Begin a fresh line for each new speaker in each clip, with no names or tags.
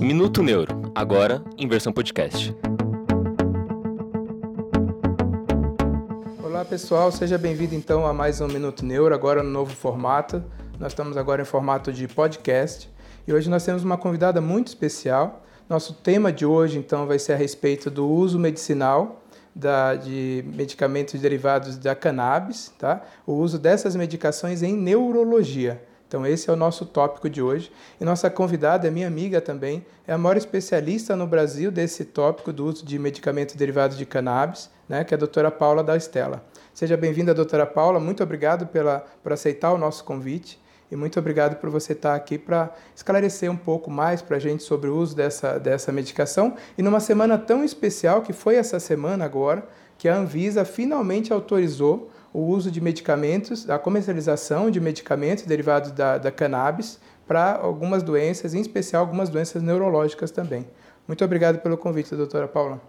Minuto Neuro, agora em versão podcast.
Olá pessoal, seja bem-vindo então a mais um Minuto Neuro, agora no novo formato. Nós estamos agora em formato de podcast e hoje nós temos uma convidada muito especial. Nosso tema de hoje então vai ser a respeito do uso medicinal da, de medicamentos derivados da cannabis, tá? o uso dessas medicações em neurologia. Então, esse é o nosso tópico de hoje. E nossa convidada é minha amiga também, é a maior especialista no Brasil desse tópico do uso de medicamentos derivados de cannabis, né, que é a doutora Paula da Estela. Seja bem-vinda, doutora Paula. Muito obrigado pela, por aceitar o nosso convite e muito obrigado por você estar aqui para esclarecer um pouco mais para a gente sobre o uso dessa, dessa medicação. E numa semana tão especial que foi essa semana agora, que a Anvisa finalmente autorizou o uso de medicamentos, a comercialização de medicamentos derivados da, da cannabis para algumas doenças, em especial algumas doenças neurológicas também. Muito obrigado pelo convite, doutora Paula.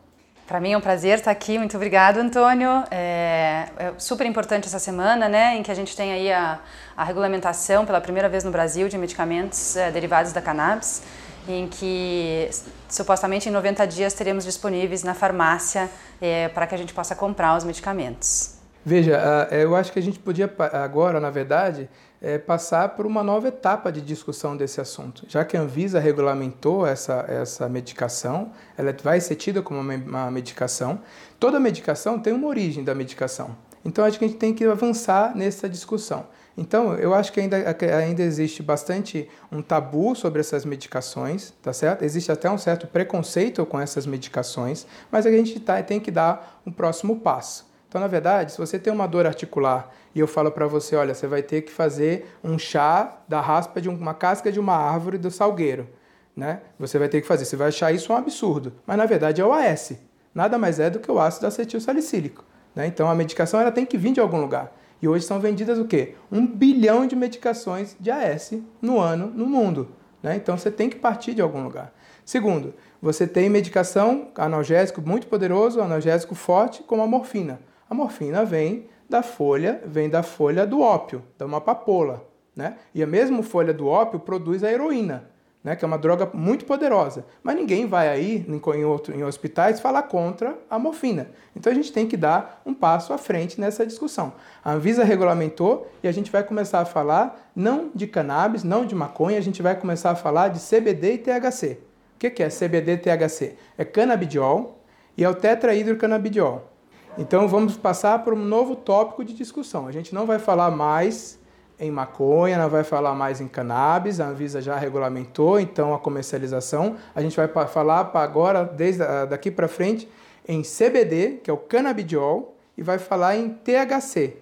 Para mim é um prazer estar aqui. Muito obrigado, Antônio. É, é, super importante essa semana, né, em que a gente tem aí a, a regulamentação pela primeira vez no Brasil de medicamentos é, derivados da cannabis, em que supostamente em 90 dias teremos disponíveis na farmácia é, para que a gente possa comprar os medicamentos.
Veja, é, eu acho que a gente podia agora, na verdade, é, passar por uma nova etapa de discussão desse assunto. Já que a Anvisa regulamentou essa, essa medicação, ela vai ser tida como uma medicação. Toda medicação tem uma origem da medicação. Então, acho que a gente tem que avançar nessa discussão. Então, eu acho que ainda, ainda existe bastante um tabu sobre essas medicações, tá certo? Existe até um certo preconceito com essas medicações, mas a gente tá, tem que dar um próximo passo. Então, na verdade, se você tem uma dor articular e eu falo para você, olha, você vai ter que fazer um chá da raspa de uma casca de uma árvore do salgueiro, né? Você vai ter que fazer. Você vai achar isso um absurdo, mas na verdade é o AS. Nada mais é do que o ácido acetil salicílico. Né? Então a medicação ela tem que vir de algum lugar. E hoje são vendidas o quê? Um bilhão de medicações de AS no ano no mundo. Né? Então você tem que partir de algum lugar. Segundo, você tem medicação analgésico muito poderoso, analgésico forte, como a morfina. A morfina vem da folha, vem da folha do ópio, da uma papoula, né? E a mesma folha do ópio produz a heroína, né? Que é uma droga muito poderosa. Mas ninguém vai aí em, outro, em hospitais falar contra a morfina. Então a gente tem que dar um passo à frente nessa discussão. A Anvisa regulamentou e a gente vai começar a falar não de cannabis, não de maconha, a gente vai começar a falar de CBD e THC. O que é CBD e THC? É canabidiol e é o tetrahidrocanabidiol. Então vamos passar para um novo tópico de discussão. A gente não vai falar mais em maconha, não vai falar mais em cannabis, a Anvisa já regulamentou então a comercialização. A gente vai falar para agora, desde daqui para frente, em CBD, que é o canabidiol, e vai falar em THC,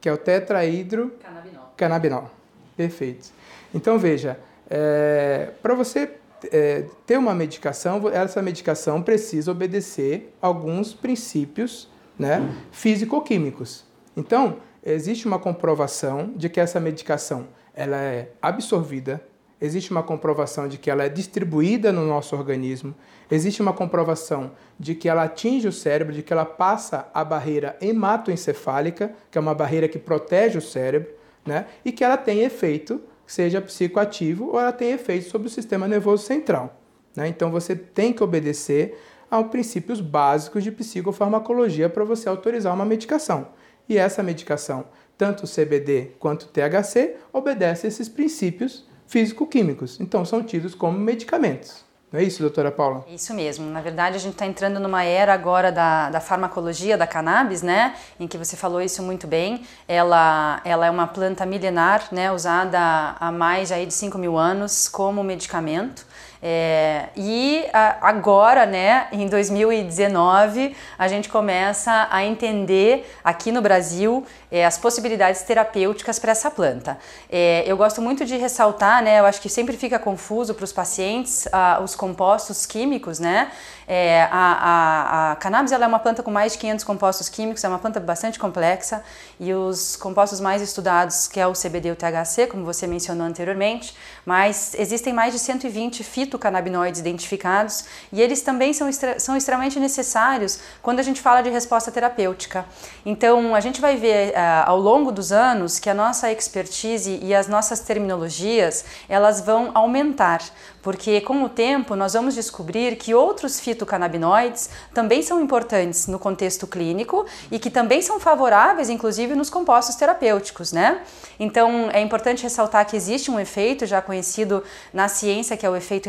que é o tetrahidro
cannabinol.
cannabinol. Perfeito. Então veja, é, para você é, ter uma medicação, essa medicação precisa obedecer alguns princípios né, físico-químicos. Então, existe uma comprovação de que essa medicação ela é absorvida, existe uma comprovação de que ela é distribuída no nosso organismo, existe uma comprovação de que ela atinge o cérebro, de que ela passa a barreira hematoencefálica, que é uma barreira que protege o cérebro, né? e que ela tem efeito, seja psicoativo ou ela tem efeito sobre o sistema nervoso central. Né? Então você tem que obedecer a princípios básicos de psicofarmacologia para você autorizar uma medicação. E essa medicação, tanto CBD quanto THC, obedece a esses princípios físico-químicos. Então, são tidos como medicamentos. Não é isso, doutora Paula?
Isso mesmo. Na verdade, a gente está entrando numa era agora da, da farmacologia da cannabis, né? Em que você falou isso muito bem. Ela, ela é uma planta milenar, né? Usada há mais aí de 5 mil anos como medicamento. É, e a, agora, né, em 2019, a gente começa a entender aqui no Brasil é, as possibilidades terapêuticas para essa planta. É, eu gosto muito de ressaltar, né, eu acho que sempre fica confuso para os pacientes ah, os compostos químicos, né? É, a, a, a, cannabis é uma planta com mais de 500 compostos químicos, é uma planta bastante complexa e os compostos mais estudados, que é o CBD e o THC, como você mencionou anteriormente, mas existem mais de 120 fito fitocannabinoides identificados e eles também são, são extremamente necessários quando a gente fala de resposta terapêutica. Então, a gente vai ver uh, ao longo dos anos que a nossa expertise e as nossas terminologias elas vão aumentar, porque com o tempo nós vamos descobrir que outros fitocannabinoides também são importantes no contexto clínico e que também são favoráveis, inclusive, nos compostos terapêuticos, né? Então é importante ressaltar que existe um efeito já conhecido na ciência, que é o efeito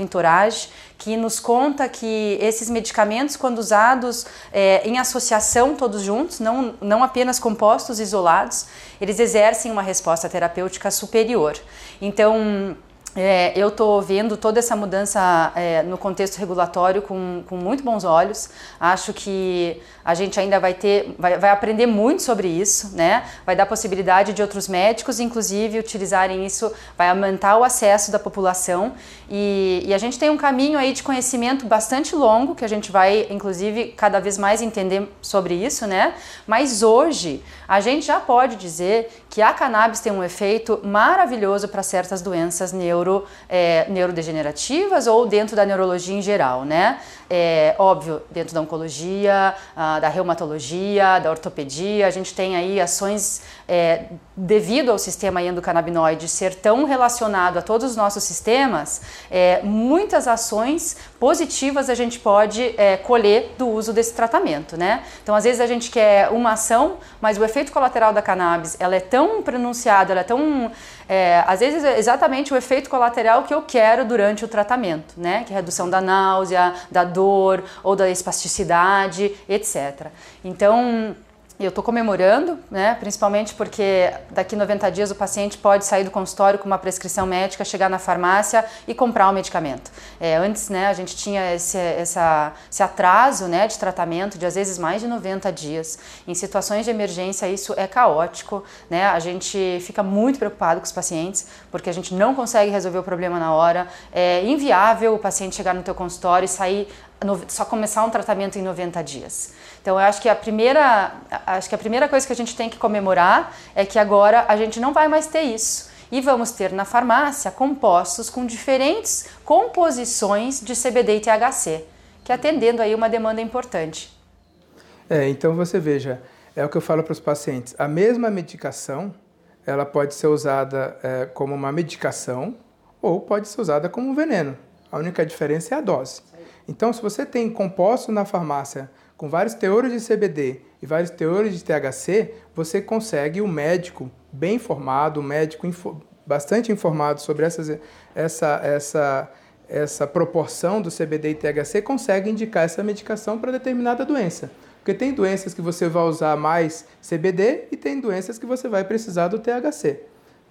que nos conta que esses medicamentos, quando usados é, em associação todos juntos, não, não apenas compostos isolados, eles exercem uma resposta terapêutica superior. Então, é, eu estou vendo toda essa mudança é, no contexto regulatório com, com muito bons olhos. Acho que a gente ainda vai ter, vai, vai, aprender muito sobre isso, né? Vai dar possibilidade de outros médicos, inclusive, utilizarem isso, vai aumentar o acesso da população e, e, a gente tem um caminho aí de conhecimento bastante longo que a gente vai, inclusive, cada vez mais entender sobre isso, né? Mas hoje a gente já pode dizer que a cannabis tem um efeito maravilhoso para certas doenças neuro, é, neurodegenerativas ou dentro da neurologia em geral, né? É, óbvio, dentro da oncologia, ah, da reumatologia, da ortopedia, a gente tem aí ações é, devido ao sistema endocannabinoide ser tão relacionado a todos os nossos sistemas, é, muitas ações positivas a gente pode é, colher do uso desse tratamento, né? Então, às vezes a gente quer uma ação, mas o efeito colateral da cannabis, ela é tão pronunciada, ela é tão, é, às vezes é exatamente o efeito colateral que eu quero durante o tratamento, né? Que é redução da náusea, da dor ou da espasticidade, etc. Então, eu estou comemorando, né, principalmente porque daqui 90 dias o paciente pode sair do consultório com uma prescrição médica, chegar na farmácia e comprar o medicamento. É, antes, né, a gente tinha esse, essa, esse atraso né, de tratamento de às vezes mais de 90 dias. Em situações de emergência, isso é caótico. Né? A gente fica muito preocupado com os pacientes porque a gente não consegue resolver o problema na hora. É inviável o paciente chegar no teu consultório e sair só começar um tratamento em 90 dias. Então, eu acho que a primeira, acho que a primeira coisa que a gente tem que comemorar é que agora a gente não vai mais ter isso. E vamos ter na farmácia compostos com diferentes composições de CBD e THC, que atendendo aí uma demanda importante.
É, então você veja, é o que eu falo para os pacientes. A mesma medicação, ela pode ser usada é, como uma medicação ou pode ser usada como um veneno. A única diferença é a dose. Então, se você tem composto na farmácia com vários teores de CBD e vários teores de THC, você consegue o um médico bem informado, um médico info, bastante informado sobre essas, essa, essa, essa proporção do CBD e THC, consegue indicar essa medicação para determinada doença. Porque tem doenças que você vai usar mais CBD e tem doenças que você vai precisar do THC.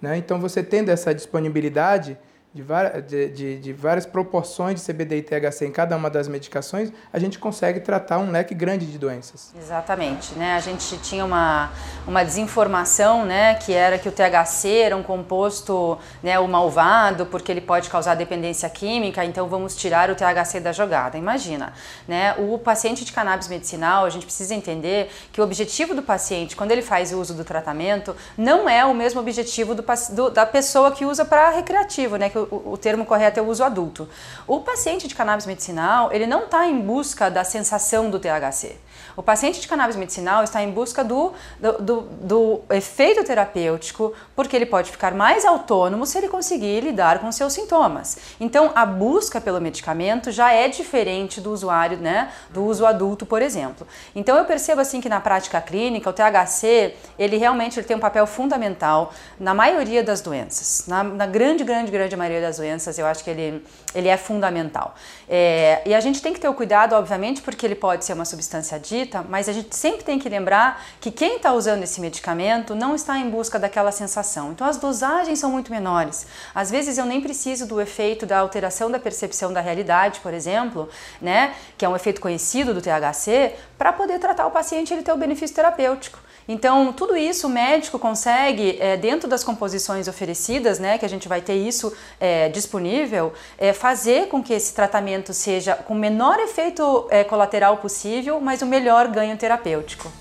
Né? Então, você tendo essa disponibilidade, de, de, de, várias proporções de CBD e THC em cada uma das medicações, a gente consegue tratar um leque grande de doenças.
Exatamente, né? A gente tinha uma, uma desinformação, né, que era que o THC era um composto, né, o malvado, porque ele pode causar dependência química, então vamos tirar o THC da jogada. Imagina, né? O paciente de cannabis medicinal, a gente precisa entender que o objetivo do paciente, quando ele faz o uso do tratamento, não é o mesmo objetivo do, do da pessoa que usa para recreativo, né? Que o, termo correto é o uso adulto. O paciente de cannabis medicinal, ele não está em busca da sensação do THC. O paciente de cannabis medicinal está em busca do, do, do, do, efeito terapêutico, porque ele pode ficar mais autônomo se ele conseguir lidar com seus sintomas. Então, a busca pelo medicamento já é diferente do usuário, né, do uso adulto, por exemplo. Então, eu percebo assim que na prática clínica, o THC, ele realmente ele tem um papel fundamental na maioria das doenças. Na, na grande, grande, grande maioria das doenças, eu acho que ele, ele é fundamental. É, e a gente tem que ter o cuidado, obviamente, porque ele pode ser uma substância dita, mas a gente sempre tem que lembrar que quem está usando esse medicamento não está em busca daquela sensação. Então as dosagens são muito menores. Às vezes eu nem preciso do efeito da alteração da percepção da realidade, por exemplo, né, que é um efeito conhecido do THC, para poder tratar o paciente e ele ter o benefício terapêutico. Então, tudo isso o médico consegue, é, dentro das composições oferecidas, né, que a gente vai ter isso é, disponível, é, fazer com que esse tratamento seja com o menor efeito colateral possível, mas o melhor ganho terapêutico.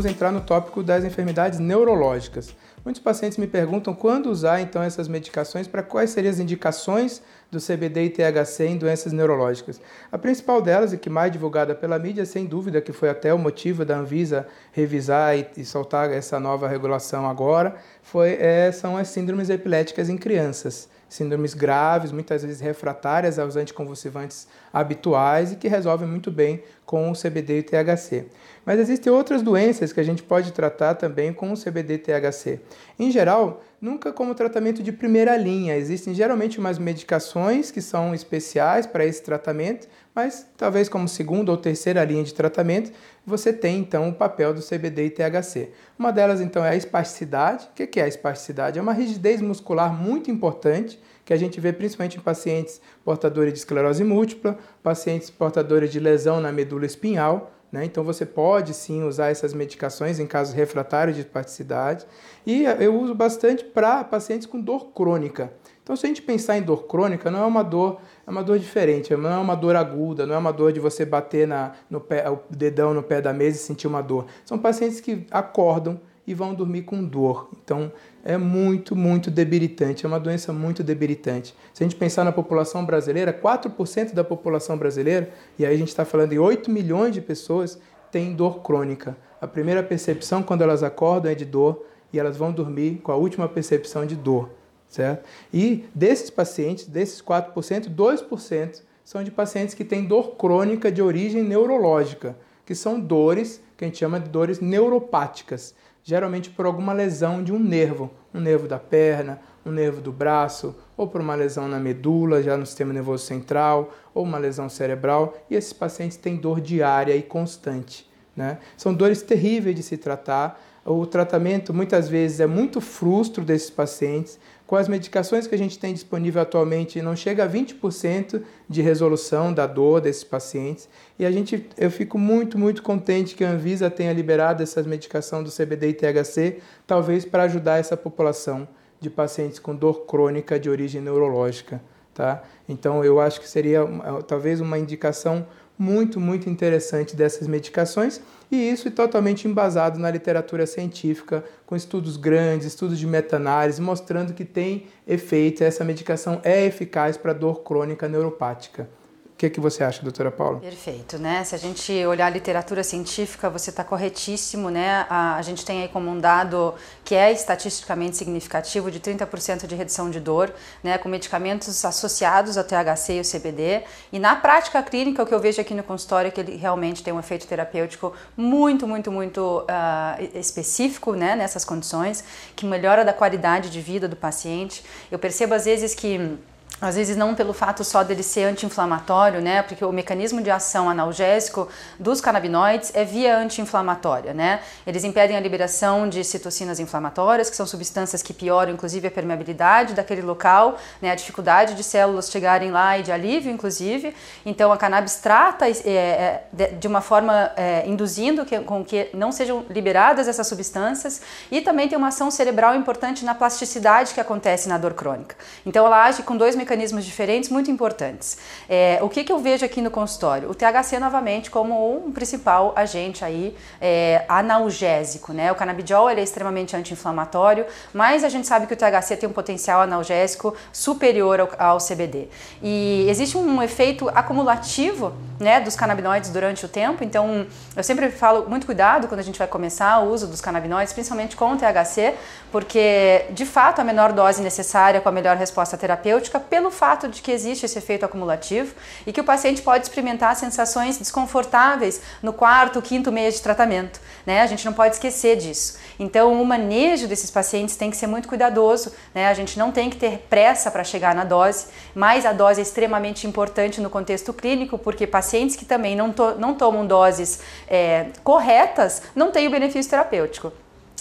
vamos entrar no tópico das enfermidades neurológicas. Muitos pacientes me perguntam quando usar então essas medicações, para quais seriam as indicações do CBD e THC em doenças neurológicas. A principal delas, e que mais divulgada pela mídia, sem dúvida, que foi até o motivo da Anvisa revisar e, e soltar essa nova regulação agora, foi, é, são as síndromes epiléticas em crianças síndromes graves, muitas vezes refratárias aos anticonvulsivantes habituais e que resolvem muito bem com o CBD e THC. Mas existem outras doenças que a gente pode tratar também com o CBD e THC. Em geral, nunca como tratamento de primeira linha. Existem geralmente umas medicações que são especiais para esse tratamento, mas talvez como segunda ou terceira linha de tratamento, você tem então o papel do CBD e THC. Uma delas então é a espasticidade. O que é a espasticidade? É uma rigidez muscular muito importante que a gente vê principalmente em pacientes portadores de esclerose múltipla, pacientes portadores de lesão na medula espinhal. Né? Então você pode sim usar essas medicações em casos refratários de espasticidade. E eu uso bastante para pacientes com dor crônica. Então, se a gente pensar em dor crônica, não é uma dor, é uma dor diferente, não é uma dor aguda, não é uma dor de você bater na, no pé, o dedão no pé da mesa e sentir uma dor. São pacientes que acordam e vão dormir com dor. Então, é muito, muito debilitante, é uma doença muito debilitante. Se a gente pensar na população brasileira, 4% da população brasileira, e aí a gente está falando de 8 milhões de pessoas, tem dor crônica. A primeira percepção quando elas acordam é de dor e elas vão dormir com a última percepção de dor certo? E desses pacientes, desses 4%, 2% são de pacientes que têm dor crônica de origem neurológica, que são dores que a gente chama de dores neuropáticas, geralmente por alguma lesão de um nervo, um nervo da perna, um nervo do braço, ou por uma lesão na medula, já no sistema nervoso central, ou uma lesão cerebral, e esses pacientes têm dor diária e constante. Né? São dores terríveis de se tratar. O tratamento muitas vezes é muito frustro desses pacientes, com as medicações que a gente tem disponível atualmente, não chega a 20% de resolução da dor desses pacientes. E a gente, eu fico muito, muito contente que a Anvisa tenha liberado essa medicação do CBD e THC, talvez para ajudar essa população de pacientes com dor crônica de origem neurológica. Tá? Então, eu acho que seria talvez uma indicação muito, muito interessante dessas medicações e isso é totalmente embasado na literatura científica, com estudos grandes, estudos de meta-análise, mostrando que tem efeito, essa medicação é eficaz para dor crônica neuropática que, que você acha, doutora Paula?
Perfeito, né? Se a gente olhar a literatura científica, você está corretíssimo, né? A, a, gente tem aí como um dado que é estatisticamente significativo de 30% de redução de dor, né? Com medicamentos associados ao THC e o CBD. E na prática clínica, o que eu vejo aqui no consultório é que ele realmente tem um efeito terapêutico muito, muito, muito uh, específico, né? Nessas condições, que melhora da qualidade de vida do paciente. Eu percebo às vezes que às vezes não pelo fato só dele ser anti-inflamatório, né? Porque o mecanismo de ação analgésico dos canabinoides é via anti-inflamatória, né? Eles impedem a liberação de citocinas inflamatórias, que são substâncias que pioram inclusive a permeabilidade daquele local, né? A dificuldade de células chegarem lá e de alívio, inclusive. Então a cannabis trata é, é, de uma forma é, induzindo que, com que não sejam liberadas essas substâncias e também tem uma ação cerebral importante na plasticidade que acontece na dor crônica. Então ela age com dois mecanismos mecanismos diferentes muito importantes. É, o que, que eu vejo aqui no consultório? O THC novamente como um principal agente aí é, analgésico, né? O canabidiol ele é extremamente anti-inflamatório, mas a gente sabe que o THC tem um potencial analgésico superior ao, ao CBD. E existe um efeito acumulativo, né, dos canabinoides durante o tempo. Então, eu sempre falo muito cuidado quando a gente vai começar o uso dos canabinoides, principalmente com o THC, porque de fato a menor dose necessária com a melhor resposta terapêutica pelo fato de que existe esse efeito acumulativo e que o paciente pode experimentar sensações desconfortáveis no quarto, quinto mês de tratamento. Né? A gente não pode esquecer disso. Então, o manejo desses pacientes tem que ser muito cuidadoso. Né? A gente não tem que ter pressa para chegar na dose, mas a dose é extremamente importante no contexto clínico, porque pacientes que também não, to não tomam doses é, corretas não têm o benefício terapêutico.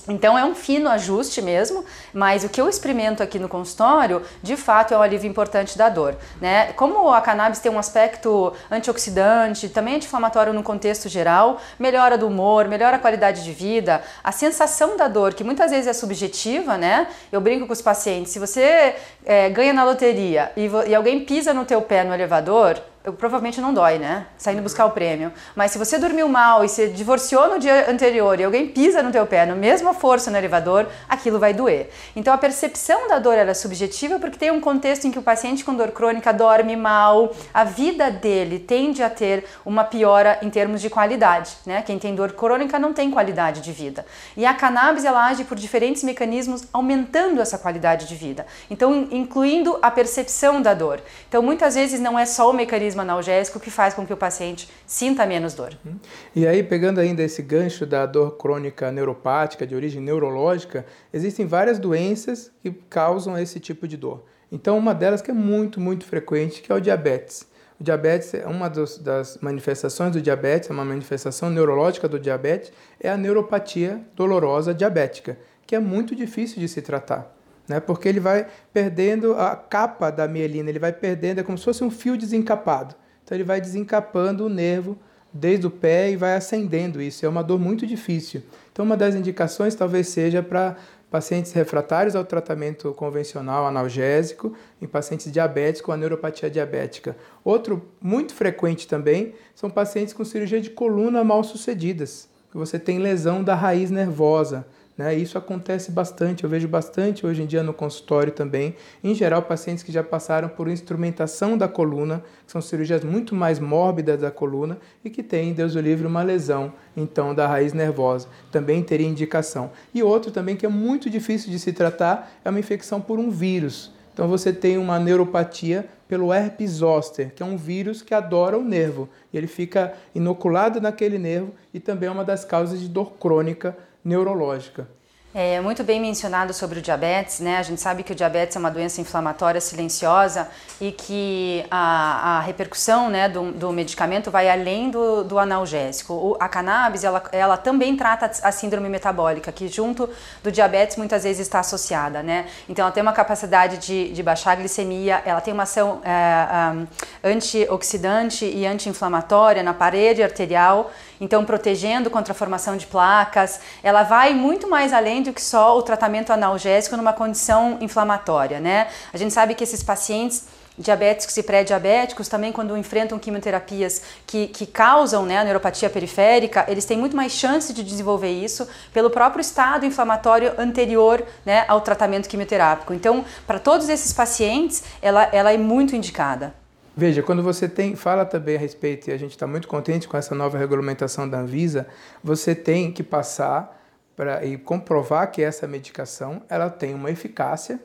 Então é um fino ajuste mesmo, mas o que eu experimento aqui no consultório, de fato é um alívio importante da dor, né? Como a cannabis tem um aspecto antioxidante, também anti-inflamatório no contexto geral, melhora do humor, melhora a qualidade de vida, a sensação da dor, que muitas vezes é subjetiva, né? Eu brinco com os pacientes, se você é, ganha na loteria e, e alguém pisa no teu pé no elevador, provavelmente não dói, né? Saindo buscar o prêmio. Mas se você dormiu mal e se divorciou no dia anterior e alguém pisa no teu pé, no mesma força no elevador, aquilo vai doer. Então a percepção da dor é subjetiva porque tem um contexto em que o paciente com dor crônica dorme mal, a vida dele tende a ter uma piora em termos de qualidade, né? Quem tem dor crônica não tem qualidade de vida. E a cannabis ela age por diferentes mecanismos aumentando essa qualidade de vida. Então incluindo a percepção da dor. Então muitas vezes não é só o mecanismo mecanismo analgésico que faz com que o paciente sinta menos dor. Uhum.
E aí, pegando ainda esse gancho da dor crônica neuropática, de origem neurológica, existem várias doenças que causam esse tipo de dor. Então, uma delas que é muito, muito frequente, que é o diabetes. O diabetes é uma das manifestações do diabetes, é uma manifestação neurológica do diabetes, é a neuropatia dolorosa diabética, que é muito difícil de se tratar né? porque ele vai perdendo a capa da mielina, ele vai perdendo, é como se fosse um fio desencapado. Então ele vai desencapando o nervo desde o pé e vai acendendo isso. É uma dor muito difícil. Então uma das indicações talvez seja para pacientes refratários ao tratamento convencional analgésico, em pacientes diabéticos com a neuropatia diabética. Outro muito frequente também são pacientes com cirurgia de coluna mal sucedidas, que você tem lesão da raiz nervosa. Né? Isso acontece bastante, eu vejo bastante hoje em dia no consultório também. Em geral, pacientes que já passaram por instrumentação da coluna, que são cirurgias muito mais mórbidas da coluna e que têm, Deus o livre, uma lesão então da raiz nervosa. Também teria indicação. E outro também que é muito difícil de se tratar é uma infecção por um vírus. Então você tem uma neuropatia pelo herpes zoster, que é um vírus que adora o nervo. Ele fica inoculado naquele nervo e também é uma das causas de dor crônica neurológica.
É muito bem mencionado sobre o diabetes, né? A gente sabe que o diabetes é uma doença inflamatória silenciosa e que a, a repercussão né, do, do, medicamento vai além do, do analgésico. O, a cannabis, ela, ela também trata a síndrome metabólica, que junto do diabetes muitas vezes está associada, né? Então ela tem uma capacidade de, de baixar a glicemia, ela tem uma ação é, um, antioxidante e anti-inflamatória na parede arterial, então protegendo contra a formação de placas. Ela vai muito mais além do que só o tratamento analgésico numa condição inflamatória, né? A gente sabe que esses pacientes diabéticos e pré-diabéticos, também quando enfrentam quimioterapias que, que causam né, a neuropatia periférica, eles têm muito mais chance de desenvolver isso pelo próprio estado inflamatório anterior né, ao tratamento quimioterápico. Então, para todos esses pacientes, ela, ela é muito indicada.
Veja, quando você tem, fala também a respeito, e a gente está muito contente com essa nova regulamentação da Anvisa, você tem que passar para e comprovar que essa medicação ela tem uma eficácia,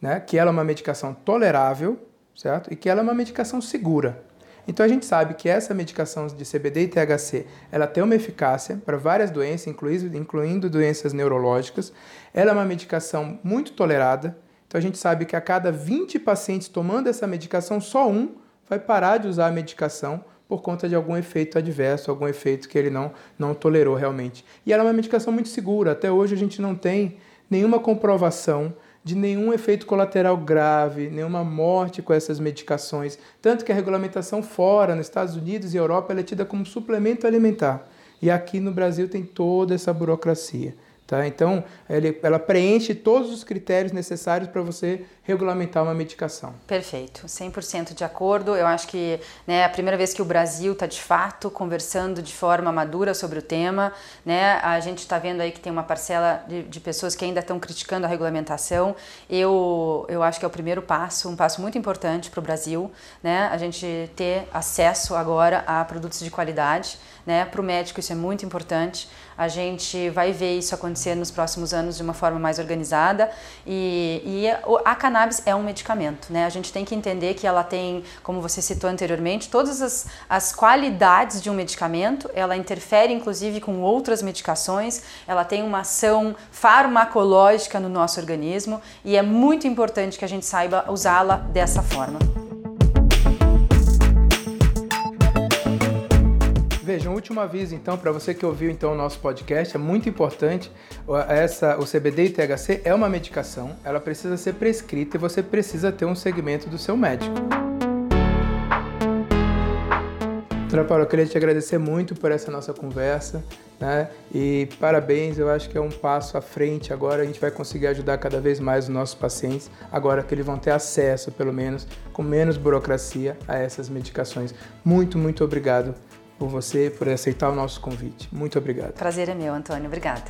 né, que ela é uma medicação tolerável, certo? E que ela é uma medicação segura. Então a gente sabe que essa medicação de CBD e THC, ela tem uma eficácia para várias doenças, incluindo, incluindo doenças neurológicas. Ela é uma medicação muito tolerada. Então a gente sabe que a cada 20 pacientes tomando essa medicação, só um vai parar de usar a medicação por conta de algum efeito adverso, algum efeito que ele não, não tolerou realmente. E ela é uma medicação muito segura. Até hoje a gente não tem nenhuma comprovação de nenhum efeito colateral grave, nenhuma morte com essas medicações. Tanto que a regulamentação fora, nos Estados Unidos e Europa, é tida como suplemento alimentar. E aqui no Brasil tem toda essa burocracia. Tá? Então, ela preenche todos os critérios necessários para você regulamentar uma medicação.
Perfeito, 100% de acordo. Eu acho que né, é a primeira vez que o Brasil está de fato conversando de forma madura sobre o tema. Né? A gente está vendo aí que tem uma parcela de, de pessoas que ainda estão criticando a regulamentação. Eu, eu acho que é o primeiro passo, um passo muito importante para o Brasil, né? a gente ter acesso agora a produtos de qualidade. Né? Para o médico isso é muito importante. A gente vai ver isso acontecer nos próximos anos de uma forma mais organizada e, e a cannabis é um medicamento, né? A gente tem que entender que ela tem, como você citou anteriormente, todas as, as qualidades de um medicamento, ela interfere inclusive com outras medicações, ela tem uma ação farmacológica no nosso organismo e é muito importante que a gente saiba usá-la dessa forma.
Veja, um último aviso então para você que ouviu então o nosso podcast, é muito importante, essa o CBD e THC é uma medicação, ela precisa ser prescrita e você precisa ter um segmento do seu médico. Doutora Paula, eu queria te agradecer muito por essa nossa conversa. Né? E parabéns, eu acho que é um passo à frente. Agora a gente vai conseguir ajudar cada vez mais os nossos pacientes, agora que eles vão ter acesso, pelo menos, com menos burocracia, a essas medicações. Muito, muito obrigado por você, por aceitar o nosso convite. Muito obrigado.
Prazer é meu, Antônio. Obrigada.